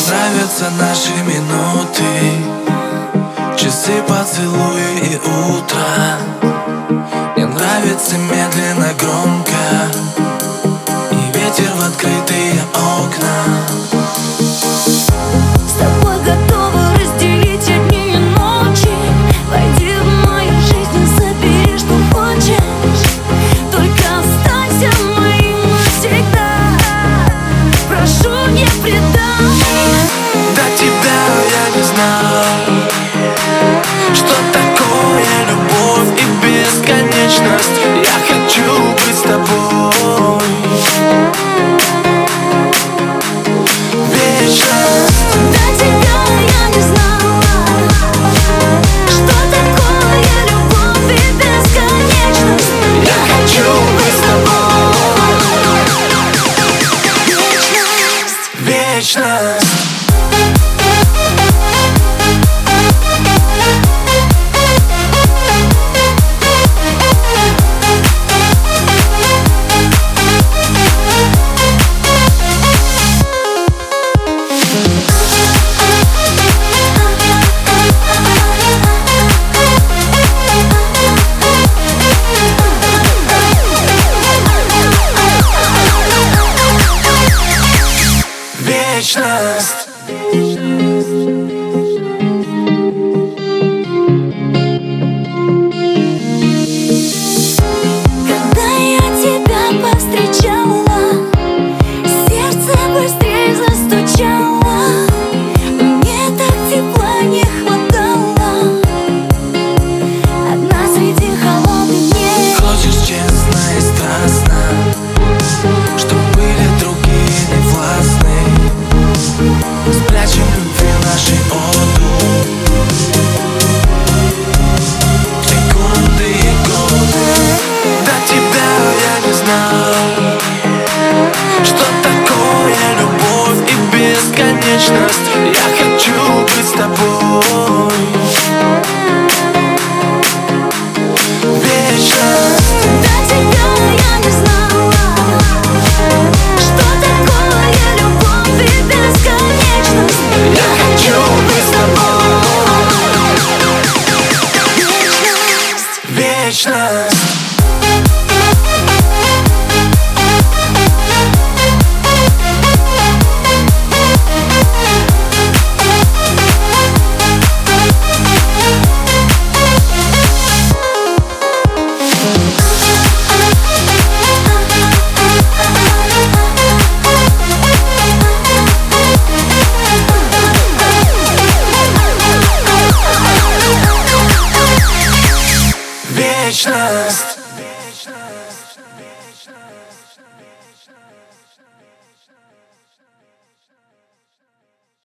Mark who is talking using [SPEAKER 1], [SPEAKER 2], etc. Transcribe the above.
[SPEAKER 1] нравятся наши минуты. Часы, поцелуи и утро. Мне нравится медленно, громко. И ветер в открытые вечность вечность trust вечность